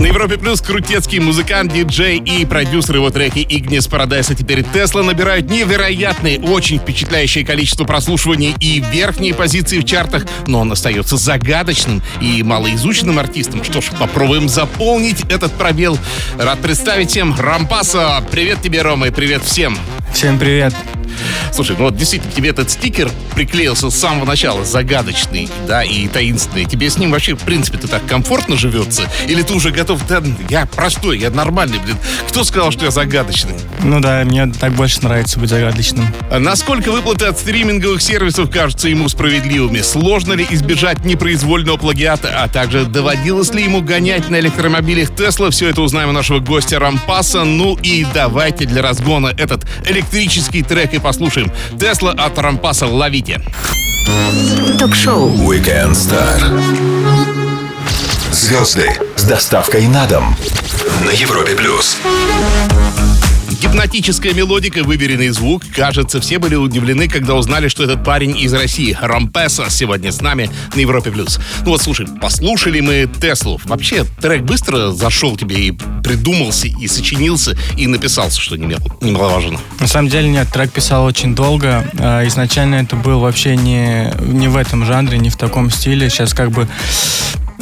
На Европе Плюс крутецкий музыкант, диджей и продюсер его треки Игнис Парадайс, а теперь Тесла набирают невероятное, очень впечатляющее количество прослушиваний и верхние позиции в чартах, но он остается загадочным и малоизученным артистом. Что ж, попробуем заполнить этот пробел. Рад представить всем Рампаса. Привет тебе, Рома, и привет всем. Всем привет. Слушай, ну вот действительно, тебе этот стикер приклеился с самого начала, загадочный, да, и таинственный. Тебе с ним вообще, в принципе-то, так комфортно живется? Или ты уже готов, да, я простой, я нормальный, блин. Кто сказал, что я загадочный? Ну да, мне так больше нравится быть загадочным. А насколько выплаты от стриминговых сервисов кажутся ему справедливыми? Сложно ли избежать непроизвольного плагиата? А также доводилось ли ему гонять на электромобилях Тесла? Все это узнаем у нашего гостя Рампаса. Ну и давайте для разгона этот электрический трек и послушаем. Тесла от Рампаса ловите. Ток-шоу Weekend Star. Звезды с доставкой на дом на Европе плюс. Гипнотическая мелодика, выверенный звук. Кажется, все были удивлены, когда узнали, что этот парень из России, Рампеса, сегодня с нами на Европе+. плюс. Ну вот, слушай, послушали мы Теслу. Вообще, трек быстро зашел тебе и придумался, и сочинился, и написался, что немал- немаловажно. На самом деле нет, трек писал очень долго. А, Изначально это был вообще не, не в этом жанре, не в таком стиле. Сейчас как бы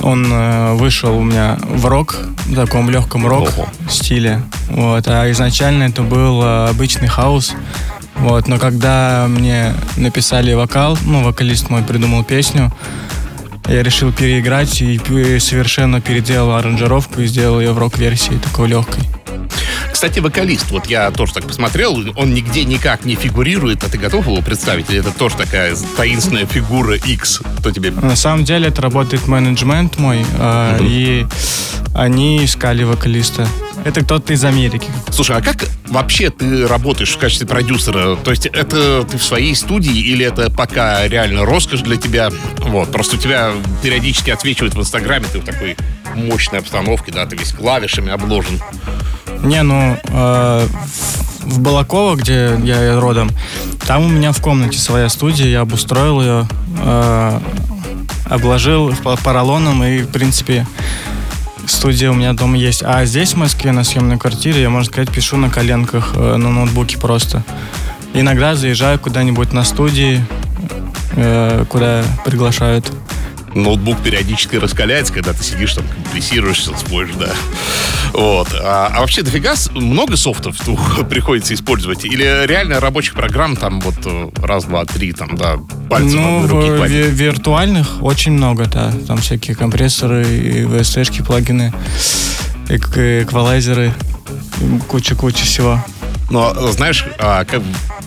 он э, вышел у меня в рок, в таком легком рок Ого. стиле. Вот. А изначально это был э, обычный хаос. Вот. Но когда мне написали вокал, ну, вокалист мой придумал песню, я решил переиграть и совершенно переделал аранжировку и сделал ее в рок-версии, такой легкой. Кстати, вокалист, вот я тоже так посмотрел, он нигде никак не фигурирует, а ты готов его представить? Или это тоже такая таинственная фигура X? Кто тебе... На самом деле это работает менеджмент мой, э, и они искали вокалиста. Это кто-то из Америки. Слушай, а как вообще ты работаешь в качестве продюсера? То есть это ты в своей студии или это пока реально роскошь для тебя? Вот, просто у тебя периодически отсвечивает в Инстаграме, ты в такой мощной обстановке, да, ты весь клавишами обложен. Не, ну, э, в- Балаково, где я родом, там у меня в комнате своя студия, я обустроил ее, э, обложил по- поролоном, и, в принципе, студия у меня дома есть. А здесь, в Москве, на съемной квартире, я, можно сказать, пишу на коленках, э, на ноутбуке просто. Иногда заезжаю куда-нибудь на студии, э, куда приглашают. Ноутбук периодически раскаляется, когда ты сидишь там, компрессируешься, споришь, да. Вот. А, а вообще дофига много софтов приходится использовать? Или реально рабочих программ там вот э, раз, два, три, там, да, пальцем ну, одной руки в- ви- виртуальных очень много, да. Там всякие компрессоры, и VST-шки, плагины, эк- эквалайзеры, куча-куча всего. Но, знаешь, а,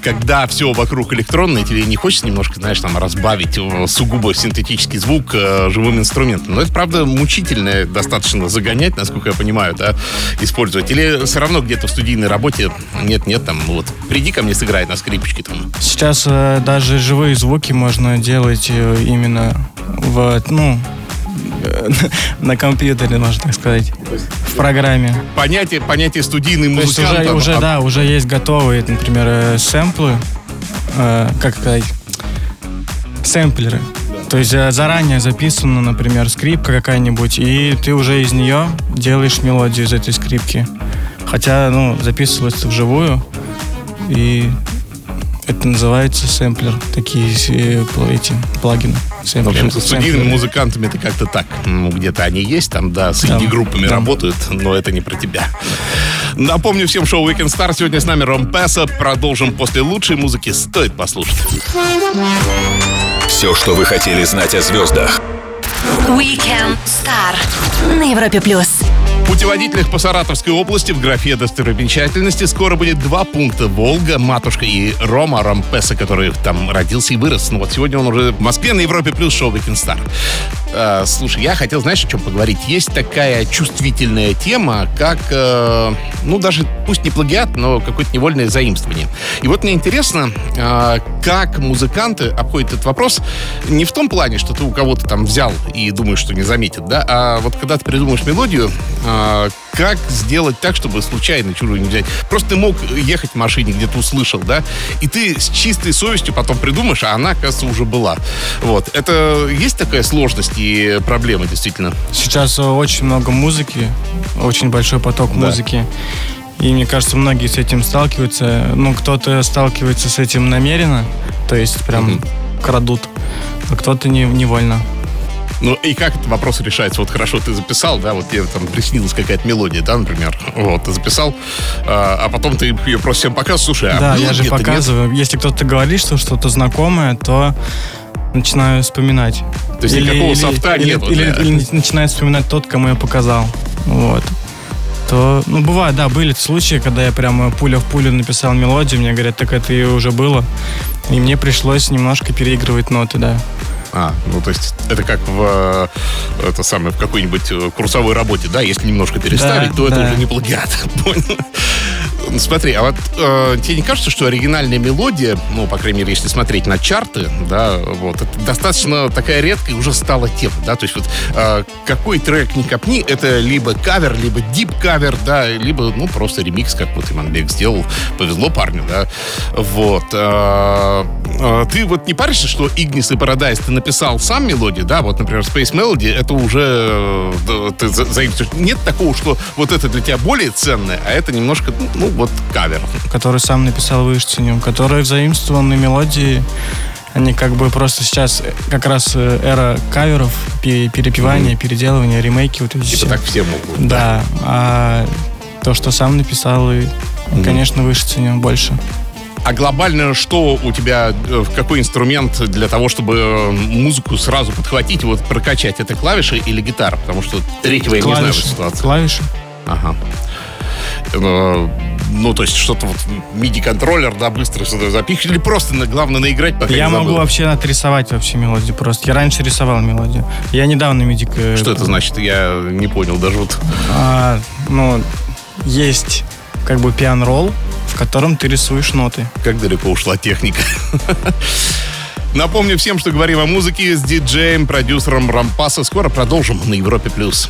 когда все вокруг электронное, тебе не хочется немножко, знаешь, там разбавить э, сугубо синтетический звук э, живым инструментом. Но это, правда, мучительно достаточно загонять, насколько я понимаю, да, использовать. Или все равно где-то в студийной работе нет-нет, там, вот, приди ко мне сыграй на скрипочке там. Сейчас э, даже живые звуки можно делать именно в, ну, на компьютере, можно так сказать, в программе. Понятие, понятие студийный То есть музыкант. уже, уже, а- да, уже есть готовые, например, э, сэмплы, э, как сказать, сэмплеры. То есть э, заранее записана, например, скрипка какая-нибудь, и ты уже из нее делаешь мелодию из этой скрипки. Хотя, ну, записывается вживую, и это называется сэмплер, такие э, эти плагины. В Сэмплеры. общем, со студийными музыкантами это как-то так. Ну, где-то они есть, там, да, с инди-группами Да. работают, но это не про тебя. Напомню всем шоу Weekend Star. Сегодня с нами Ром Песа. Продолжим после лучшей музыки. Стоит послушать. Все, что вы хотели знать о звездах. Weekend Star на Европе плюс. Путеводителях по Саратовской области в графе достопримечательности скоро будет два пункта. Волга, Матушка и Рома Рампеса, который там родился и вырос. Ну вот сегодня он уже в Москве на Европе плюс шоу Weekend Star. Э, слушай, я хотел, знаешь, о чем поговорить? Есть такая чувствительная тема, как, э, ну, даже пусть не плагиат, но какое-то невольное заимствование. И вот мне интересно, э, как музыканты обходят этот вопрос не в том плане, что ты у кого-то там взял и думаешь, что не заметит, да, а вот когда ты придумаешь мелодию, э, А, как сделать так, чтобы случайно чужую не взять? Просто ты мог ехать в машине, где-то услышал, да, и ты с чистой совестью потом придумаешь, а она, оказывается, уже была. Вот. Это есть такая сложность и проблема, действительно? Сейчас э, очень много музыки, очень большой поток Да. музыки. И мне кажется, многие с этим сталкиваются. Ну, кто-то сталкивается с этим намеренно, то есть прям Мгм. крадут, а кто-то не, невольно. Ну, и как этот вопрос решается? Вот хорошо, ты записал, да, вот тебе там приснилась какая-то мелодия, да, например. Вот, ты записал, а, а потом ты ее просто всем показываешь, слушай, а да, я же где-то, нет? показываю. Если кто-то говорит, что что-то знакомое, то начинаю вспоминать. То есть никакого софта или, нету, Или, да? или начинает вспоминать тот, кому я показал. Вот. То, ну, бывает, да, были случаи, когда я прямо пуля в пулю написал мелодию, мне говорят, так это и уже было. И мне пришлось немножко переигрывать ноты, да. А, ну то есть это как в э, это самое в какой-нибудь э, курсовой работе, да? Если немножко переставить, Да, то это да. уже не плагиат. Понял? Смотри, а вот э, тебе не кажется, что оригинальная мелодия, ну, по крайней мере, если смотреть на чарты, да, вот, это достаточно такая редкая уже стала тема, да, то есть вот э, какой трек не копни, это либо кавер, либо дип-кавер, да, либо, ну, просто ремикс, как вот Иван Бек сделал, повезло парню, да, вот. э, э, ты вот не паришься, что Ignis и Paradise ты написал сам мелодию, да, вот, например, Space Melody, это уже э, ты за- заимствуешь. Нет такого, что вот это для тебя более ценное, а это немножко, ну, вот кавер. который сам написал «Вышценем», который заимствованные мелодии, они как бы просто сейчас э, как раз э, эра каверов, пе- перепевания, переделывания, ремейки вот эти Типа все. так все могут. Да, а то, что сам написал, и, конечно, выше ценен больше. А глобально что у тебя, э, какой инструмент для того, чтобы музыку сразу подхватить, вот прокачать? Это клавиши или гитара? Потому что третьего я не знаю в ситуации. клавиши. Ага. Э, Ну, то есть что-то вот MIDI-контроллер, да, быстро сюда запихивать, или просто, на- главное, наиграть, пока Я могу вообще отрисовать вообще мелодию просто. Я раньше рисовал мелодию. Я недавно медик... э, Что это значит? Я не понял даже вот. а, ну, есть как бы пиан-ролл, в котором ты рисуешь ноты. Как далеко ушла техника. Напомню всем, что говорим о музыке с диджеем, продюсером Рампаса. Скоро продолжим на Европе+. плюс.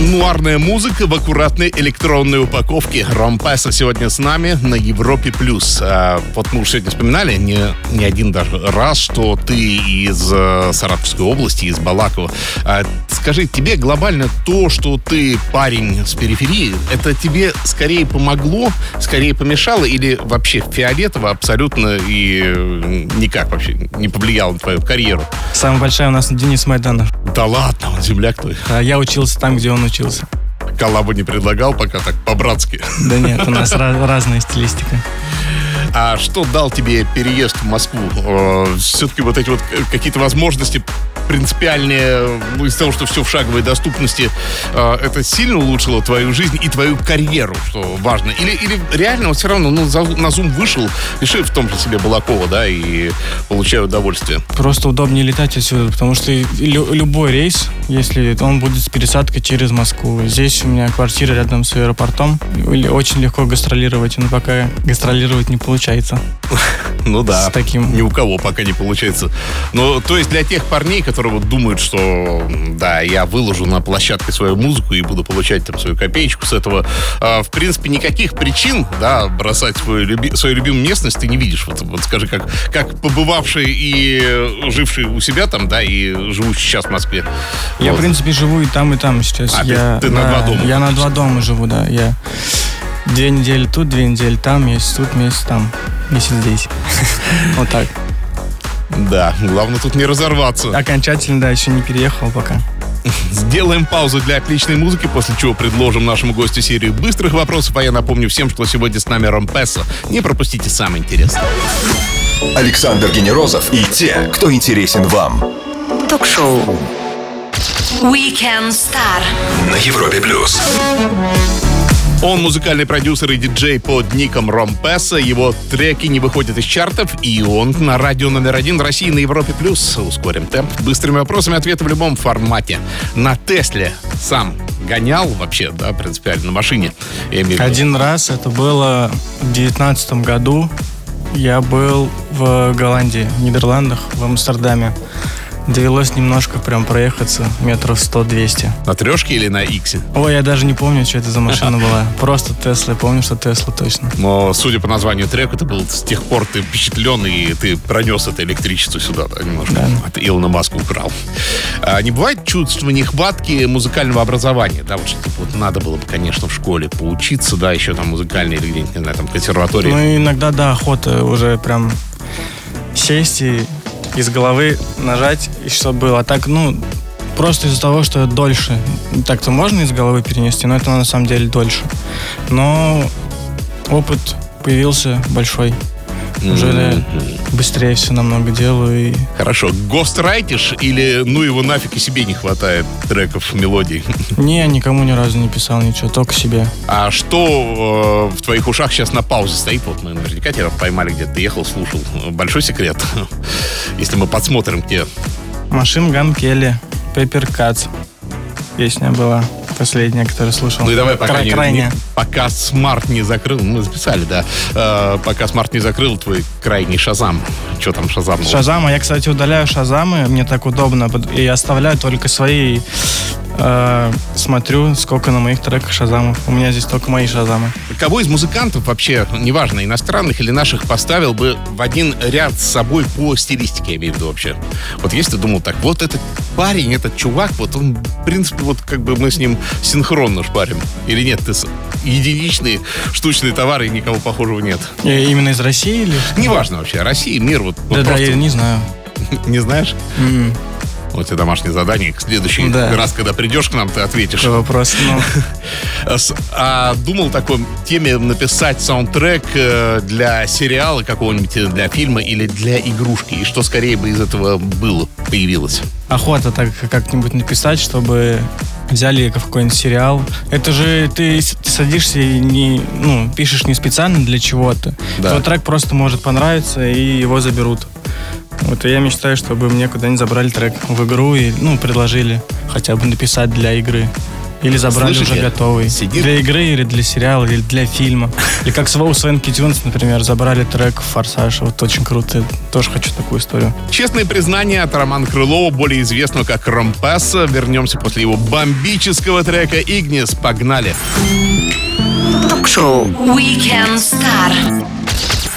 Нуарная музыка в аккуратной электронной упаковке. Ромпеса сегодня с нами на Европе+. плюс. А, вот мы уже сегодня вспоминали не, не один даже раз, что ты из э, Саратовской области, из Балакова. А, скажи, тебе глобально то, что ты парень с периферии, это тебе скорее помогло, скорее помешало или вообще фиолетово абсолютно и э, никак вообще не повлияло на твою карьеру? Самая большая у нас Денис Майданов. Да ладно, он земляк твой. А я учился там, где он учился. Коллабу не предлагал пока так по-братски. Да нет, у нас разная стилистика. А что дал тебе переезд в Москву? Все-таки вот эти вот э, какие-то возможности принципиальные, ну, из того, что все в шаговой доступности, э, это сильно улучшило твою жизнь и твою карьеру, что важно? Или, или реально вот все равно ну, на Zoom вышел, решив в том же себе Балакова, да, и получаю удовольствие? Просто удобнее летать отсюда, потому что лю- любой рейс, если он будет с пересадкой через Москву. Здесь у меня квартира рядом с аэропортом. Очень легко гастролировать, но пока гастролировать не получается. Ну да. С таким. Ни у кого пока не получается. Но то есть для тех парней, которые вот думают, что да, я выложу на площадке свою музыку и буду получать там свою копеечку с этого, а, в принципе, никаких причин, да, бросать свою, люби- свою любимую местность ты не видишь. Вот, вот скажи, как, как побывавший и живший у себя там, да, и живущий сейчас в Москве. Я, Вот. в принципе, живу и там, и там сейчас. А, я, ты на да, два дома Я на два дома живу, да. Я две недели тут, две недели там, месяц тут, месяц там, месяц здесь. Вот так. Да, главное тут не разорваться. Окончательно, да, еще не переехал пока. Сделаем паузу для отличной музыки, после чего предложим нашему гостю серию быстрых вопросов, а я напомню всем, что сегодня с нами Ромпеса. Не пропустите самое интересное. Александр Генерозов и те, кто интересен вам Ток-шоу. Weekend Star. на Европе плюс. Он музыкальный продюсер и диджей под ником Ромпеса. Его треки не выходят из чартов, и он на радио номер один в России на Европе+. плюс. Ускорим темп. Быстрыми вопросами ответы в любом формате. На Тесле сам гонял вообще, да, принципиально, на машине. Один раз, это было в девятнадцатом году. Я был в Голландии, в Нидерландах, в Амстердаме. Довелось немножко прям проехаться метров 100-200. На трешке или на иксе? Ой, я даже не помню, что это за машина была. Просто Тесла. Я помню, что Тесла точно. Но, судя по названию трека, это был с тех пор ты впечатлен, и ты пронес это электричество сюда, да, немножко. Да. От Илона Маска украл. А не бывает чувства нехватки музыкального образования, да, вот что типа, вот надо было бы, конечно, в школе поучиться, да, еще там музыкальной или где-нибудь, не знаю, там, консерватории. Ну, иногда, да, охота уже прям сесть и из головы нажать, и что было. А так, ну, просто из-за того, что дольше. Так-то можно из головы перенести, но это на самом деле дольше. Но опыт появился большой. Уже Мгм. быстрее все намного делаю. И... Хорошо. Гострайтишь или ну его нафиг и себе не хватает треков, мелодий? Не, никому ни разу не писал ничего, только себе. А что э, в твоих ушах сейчас на паузе стоит? Вот мы наверняка тебя поймали где-то, ты ехал, слушал. Большой секрет. Если мы подсмотрим, где Machine Gun Kelly, Papercuts. Песня была последняя, которую слушал. Ну и давай, пока, Кра- не, крайняя. не- пока смарт не закрыл, мы записали, да, Э, пока смарт не закрыл твой крайний шазам. Что там шазам? Шазама. Я, кстати, удаляю шазамы, мне так удобно, и оставляю только свои. Э, смотрю, сколько на моих треках шазамов. У меня здесь только мои шазамы. Кого из музыкантов вообще, неважно, иностранных или наших, поставил бы в один ряд с собой по стилистике, я имею в виду вообще? Вот если ты думал так, вот этот парень, этот чувак, вот он, в принципе, вот как бы мы с ним синхронно шпарим. Или нет, ты с- единичный штучный товар и никого похожего нет. И именно из России или? Неважно вообще, Россия, мир, вот, вот Да-да, просто я не знаю. не знаешь? Вот тебе домашнее задание. К следующий Да. раз, когда придешь к нам, ты ответишь. Такой вопрос. Ну, А думал такой теме написать саундтрек э, для сериала какого-нибудь, э, для фильма или для игрушки? И что скорее бы из этого было, появилось? охота так как-нибудь написать, чтобы взяли какой-нибудь сериал. Это же ты, ты садишься и не, ну, пишешь не специально для чего-то. Да. Твой трек просто может понравиться, и его заберут. Вот и я мечтаю, чтобы мне куда-нибудь забрали трек в игру и, ну, предложили хотя бы написать для игры. Или забрали Слышите? уже готовый. Сидит- Для игры или для сериала, или для фильма. Или как с Воу Свенки Тюнс, например, забрали трек «Форсаж». Вот очень круто. Тоже хочу такую историю. Честные признания от Романа Крылова, более известного как Ромпеса. Вернемся после его бомбического трека «Игнис». Погнали! Ток-шоу Weekend Star.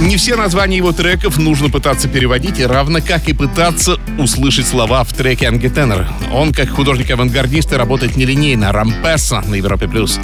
Не все названия его треков нужно пытаться переводить, равно как и пытаться услышать слова в треке Анги Теннер. Он, как художник-авангардист, работает нелинейно. Рампеса на Европе+. плюс.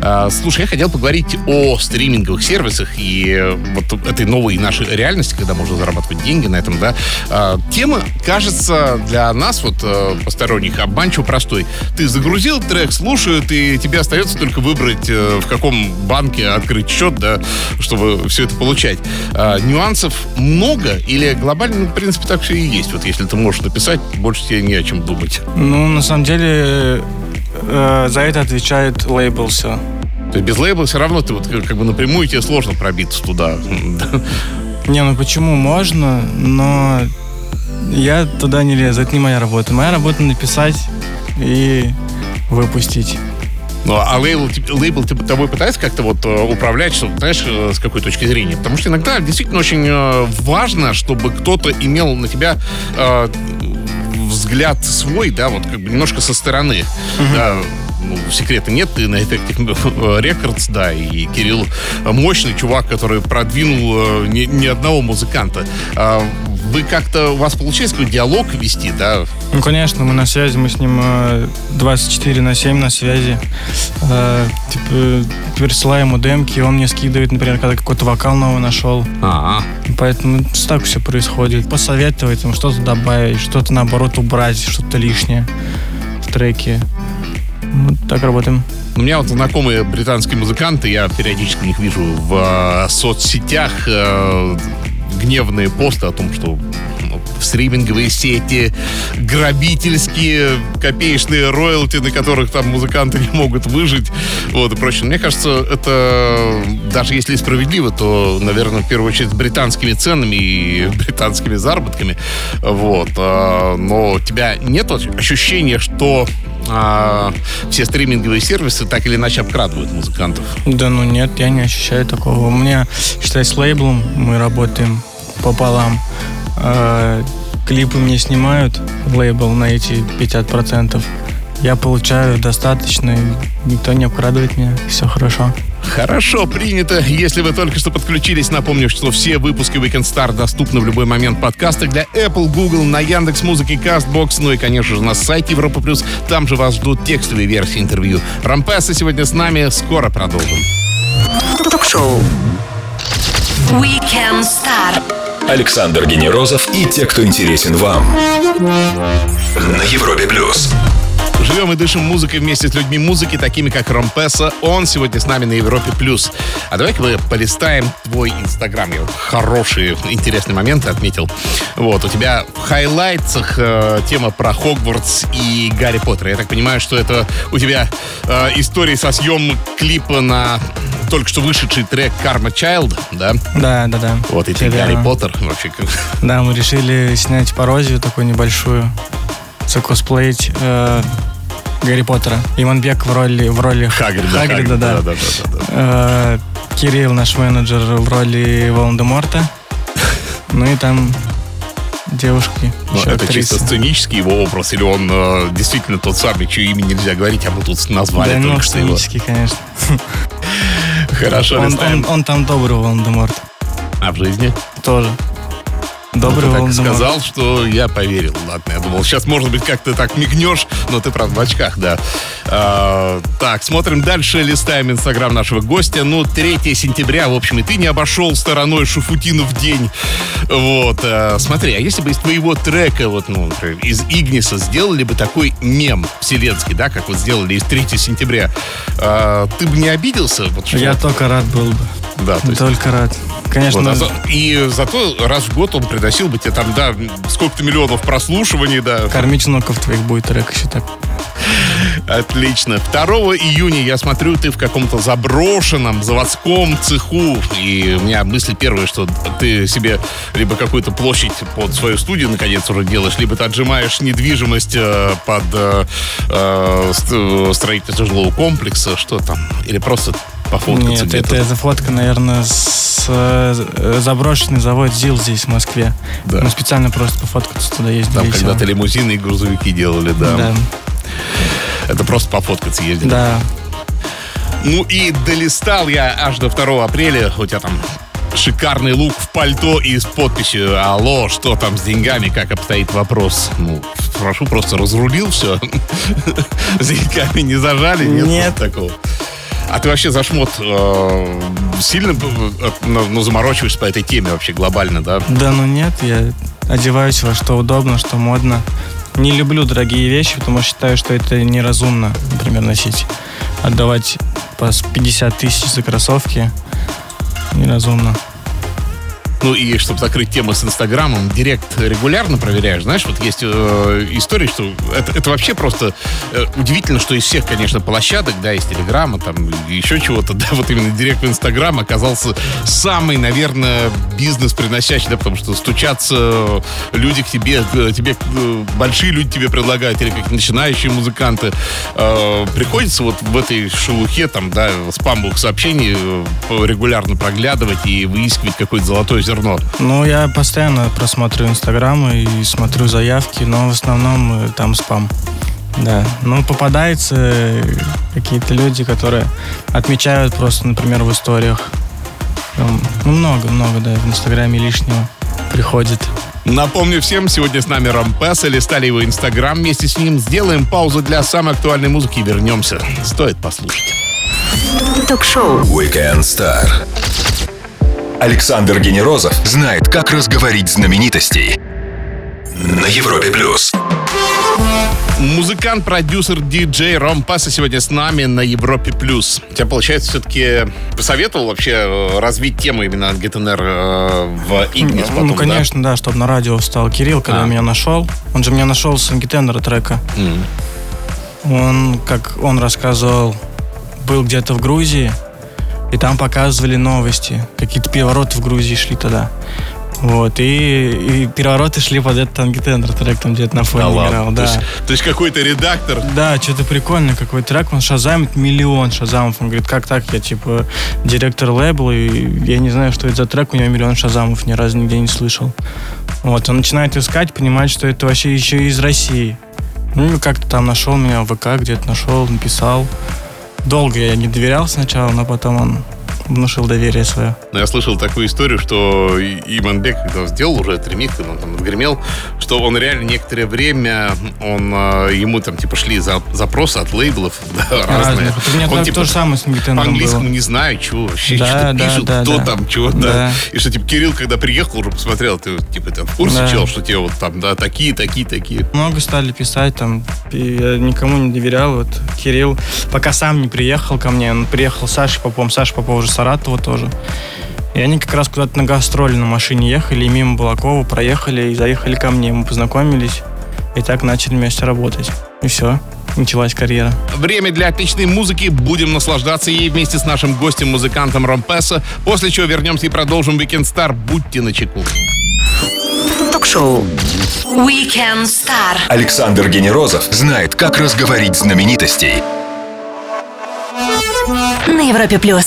А, слушай, я хотел поговорить о стриминговых сервисах и э, вот этой новой нашей реальности, когда можно зарабатывать деньги на этом, да. А, тема кажется для нас, вот э, посторонних, обманчиво простой. Ты загрузил трек, слушают, и тебе остается только выбрать, э, в каком банке открыть счет, да, чтобы все это получать. А, нюансов много или глобально, ну, в принципе, так все и есть. Вот если ты можешь написать, больше тебе не о чем думать. Ну, на самом деле, э, за это отвечает лейбл все. То есть без лейбла все равно ты вот как бы напрямую тебе сложно пробиться туда. Не, ну почему можно, но я туда не лезу, это не моя работа. Моя работа написать и выпустить. Ну, а лейбл, лейбл типа тобой пытается как-то вот э, управлять, чтобы, знаешь, э, с какой точки зрения? Потому что иногда действительно очень э, важно, чтобы кто-то имел на тебя э, взгляд свой, да, вот как бы немножко со стороны. Да, ну, секрета нет, ты на Effective Records, да, и Кирилл мощный чувак, который продвинул ни, ни одного музыканта. А Вы как-то, у вас получается какой-то диалог вести, да? Ну, конечно, мы на связи, мы с ним э, 24 на 7 на связи. Э, типа, пересылаем ему демки, он мне скидывает, например, когда какой-то вокал новый нашел. А, Поэтому так все происходит. Посоветовать им что-то добавить, что-то наоборот убрать, что-то лишнее в треке. Вот так работаем. У меня вот знакомые британские музыканты, я периодически их вижу в э, соцсетях, э, гневные посты о том, что ну, стриминговые сети, грабительские копеечные роялти, на которых там музыканты не могут выжить, вот и прочее. Мне кажется, это даже если справедливо, то, наверное, в первую очередь с британскими ценами и британскими заработками, вот. А, Но у тебя нет ощущения, что а, все стриминговые сервисы так или иначе обкрадывают музыкантов? Да ну нет, я не ощущаю такого. У меня, считай, с лейблом мы работаем пополам. А, клипы мне снимают лейбл на эти 50%. Я получаю достаточно, никто не обкрадывает меня, все хорошо. Хорошо, принято. Если вы только что подключились, напомню, что все выпуски Weekend Star доступны в любой момент подкаста для Apple, Google, на Яндекс Музыке, Castbox, ну и, конечно же, на сайте Европа Плюс. Там же вас ждут текстовые версии интервью. Рампеса сегодня с нами. Скоро продолжим. Ток-шоу. Weekend Star. Александр Генерозов и те, кто интересен вам. На Европе плюс. Живем и дышим музыкой вместе с людьми музыки, такими как Ромпеса. Он сегодня с нами на Европе+. плюс. А давай-ка мы полистаем твой Инстаграм. Я хорошие, интересные моменты отметил. Вот, у тебя в хайлайтсах э, тема про Хогвартс и Гарри Поттера. Я так понимаю, что это у тебя э, истории со съем клипа на только что вышедший трек Karma Child, да? Да, да, да. Вот, и ты Гарри Поттер. Вообще, Да, мы решили снять пародию такую небольшую, закосплеить э, Гарри Поттера. Иманбек в роли, в роли Хагрида. Хагрида, да. да, да, да, да. Э, Кирилл, наш менеджер, в роли Волан-де-Морта. Ну и там девушки, Ну, еще это чисто актрисы. сценический его образ, или он э, действительно тот самый, чье имя нельзя говорить, а мы тут назвали Да, ну, только что его. сценический, конечно. Хорошо, Он, листаем. он- он там добрый Волан-де-Морт. А в жизни? Тоже. Добрый Ну, ты так сказал, что я поверил. Ладно, я думал, сейчас, может быть, как-то так мигнешь, но ты, правда, в очках, да. А, так, смотрим дальше, листаем инстаграм нашего гостя. Ну, 3 сентября, в общем, и ты не обошел стороной Шуфутинов день. Вот, а, смотри, а если бы из твоего трека, вот, ну, например, из Игниса сделали бы такой мем вселенский, да, как вот сделали из 3 сентября, а, ты бы не обиделся? Вот, Я только рад был бы. Да, то есть Только рад. Конечно, вот, а за- и зато раз в год он приносил бы тебе там, да, сколько-то миллионов прослушиваний, да. кормить внуков твоих будет трек еще так. Отлично. 2 июня я смотрю, ты в каком-то заброшенном заводском цеху. И у меня мысль первая, что ты себе либо какую-то площадь под свою студию наконец уже делаешь, либо ты отжимаешь недвижимость э, под э, э, ст- строительство жилого комплекса, что там, или просто пофоткаться Нет, где-то. это, эта фотка, наверное, с э, заброшенный завод ЗИЛ здесь, в Москве. Да. Мы специально просто пофоткаться туда ездили. Там когда-то лимузины и грузовики делали, да. Да, Это просто пофоткаться ездили. да. Ну и долистал я аж до 2 апреля. У тебя там шикарный лук в пальто и с подписью «Алло, что там с деньгами, как обстоит вопрос?» Ну, прошу, просто разрулил все. С деньгами не зажали? Нет, Нет. такого. А ты вообще за шмот э, сильно э, ну, ну, заморочиваешься по этой теме вообще глобально, да? Да, ну нет, я одеваюсь во что удобно, что модно. Не люблю дорогие вещи, потому что считаю, что это неразумно, например, носить. Отдавать по 50 тысяч за кроссовки неразумно. Ну и чтобы закрыть тему с Инстаграмом, Директ регулярно проверяешь. Знаешь, вот есть э, история, что это, это вообще просто э, удивительно, что из всех, конечно, площадок, да, из Телеграма, там, еще чего-то, да, вот именно Директ в Инстаграм оказался самый, наверное, бизнес приносящий, да, потому что стучатся люди к тебе, э, тебе э, большие люди тебе предлагают, или как начинающие музыканты. Э, приходится вот в этой шелухе, там, да, спамовых сообщений э, регулярно проглядывать и выискивать какое-то золотое зерно. Ну, я постоянно просматриваю Инстаграм и смотрю заявки, но в основном э, там спам. Да. Ну, попадаются э, какие-то люди, которые отмечают просто, например, в историях. Ну, много-много, да, в Инстаграме лишнего приходит. Напомню всем, сегодня с нами Рампес, листали его инстаграм. Вместе с ним сделаем паузу для самой актуальной музыки и вернемся. Стоит послушать. Ток-шоу. Weekend Star. Александр Генерозов знает, как разговорить знаменитостей. На Европе плюс. Музыкант, продюсер, диджей Ром Паса сегодня с нами на Европе+. плюс. У тебя, получается, все-таки посоветовал вообще э, развить тему именно GTNR э, в Игнис потом, ну, да? конечно, да, чтобы на радио встал Кирилл, когда А. меня нашел. Он же меня нашел с ангитенера трека. М. Он, как он рассказывал, был где-то в Грузии, и там показывали новости. Какие-то перевороты в Грузии шли тогда. Вот, и, и перевороты шли под этот ангитендер трек, там где-то на фоне Да ладно. играл. То Да. есть, то есть какой-то редактор Да, что-то прикольный какой трек, он шазамит миллион шазамов. Он говорит, как так, я типа директор лейбла, и я не знаю, что это за трек, у него миллион шазамов, ни разу нигде не слышал. Вот, он начинает искать, понимает, что это вообще еще из России. Ну, как-то там нашел меня в ВК, где-то нашел, написал. Долго я не доверял сначала, но потом он внушил доверие свое. Но я слышал такую историю, что Иманбек, когда сделал уже этот ремикс, он там отгремел, что он реально некоторое время, он, э, ему там типа шли за, запросы от лейблов да, разные. Разных. Вот У меня Он, типа, то же самое с Нингтеном По-английскому было. не знаю, что вообще, Да, что да, пишут, да, кто да. там, чего да. Да. И что, типа, Кирилл, когда приехал, уже посмотрел, ты, типа, там, в курсе, Да. чел, что тебе вот там, да, такие, такие, такие. Много стали писать там, я никому не доверял. Вот Кирилл, пока сам не приехал ко мне, он приехал с Сашей Поповым, Саша Попов уже Саратова тоже. И они как раз куда-то на гастроли на машине ехали, и мимо Балакова проехали и заехали ко мне. Мы познакомились, и так начали вместе работать. И все, началась карьера. Время для отличной музыки. Будем наслаждаться ей вместе с нашим гостем-музыкантом Ромпеса. После чего вернемся и продолжим Weekend Star. Будьте начеку. Ток-шоу. Weekend Star. Александр Генерозов знает, как разговорить знаменитостей. На Европе плюс.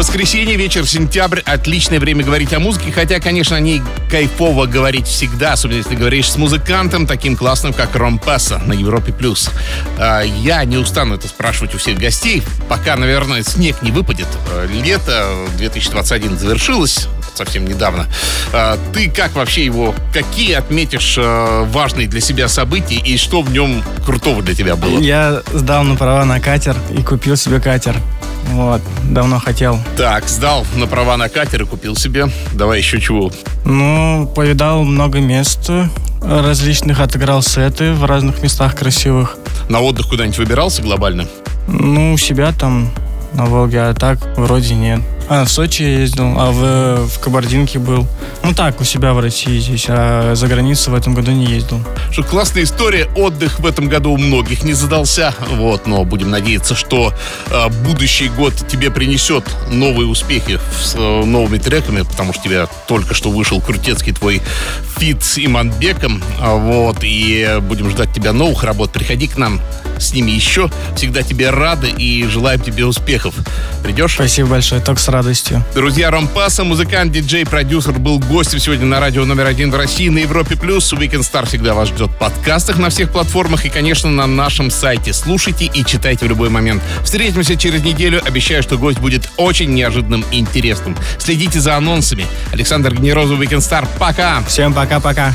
Воскресенье, вечер, сентябрь. Отличное время говорить о музыке. Хотя, конечно, о ней кайфово говорить всегда. Особенно, если говоришь с музыкантом, таким классным, как Ром Песса на Европе+. плюс. А, Я не устану это спрашивать у всех гостей. Пока, наверное, снег не выпадет. А, Лето 2021 завершилось совсем недавно. А, Ты как вообще его, какие отметишь важные для себя события и что в нем крутого для тебя было? Я сдал на права на катер и купил себе катер. Вот, давно хотел. Так, сдал на права на катер и купил себе. Давай еще чего. Ну, повидал много мест различных, отыграл сеты в разных местах красивых. На отдых куда-нибудь выбирался глобально? Ну, у себя там на Волге, а так вроде нет. А, в Сочи ездил, а в, в Кабардинке был. Ну так, у себя в России здесь, а за границу в этом году не ездил. Что классная история. Отдых в этом году у многих не задался. Вот, но будем надеяться, что э, будущий год тебе принесет новые успехи с э, новыми треками, потому что тебя только что вышел крутецкий твой фит с Иманбеком. А, Вот, и будем ждать тебя новых работ. Приходи к нам с ними еще. Всегда тебе рады и желаем тебе успехов. Придешь? Спасибо большое, только с радостью. Друзья, Ромпаса, музыкант, диджей, продюсер, был гостем сегодня на радио номер один в России на Европе+. плюс. Weekend Star всегда вас ждет в подкастах на всех платформах и, конечно, на нашем сайте. Слушайте и читайте в любой момент. Встретимся через неделю. Обещаю, что гость будет очень неожиданным и интересным. Следите за анонсами. Александр Генерозов, Weekend Star. Пока! Всем пока-пока.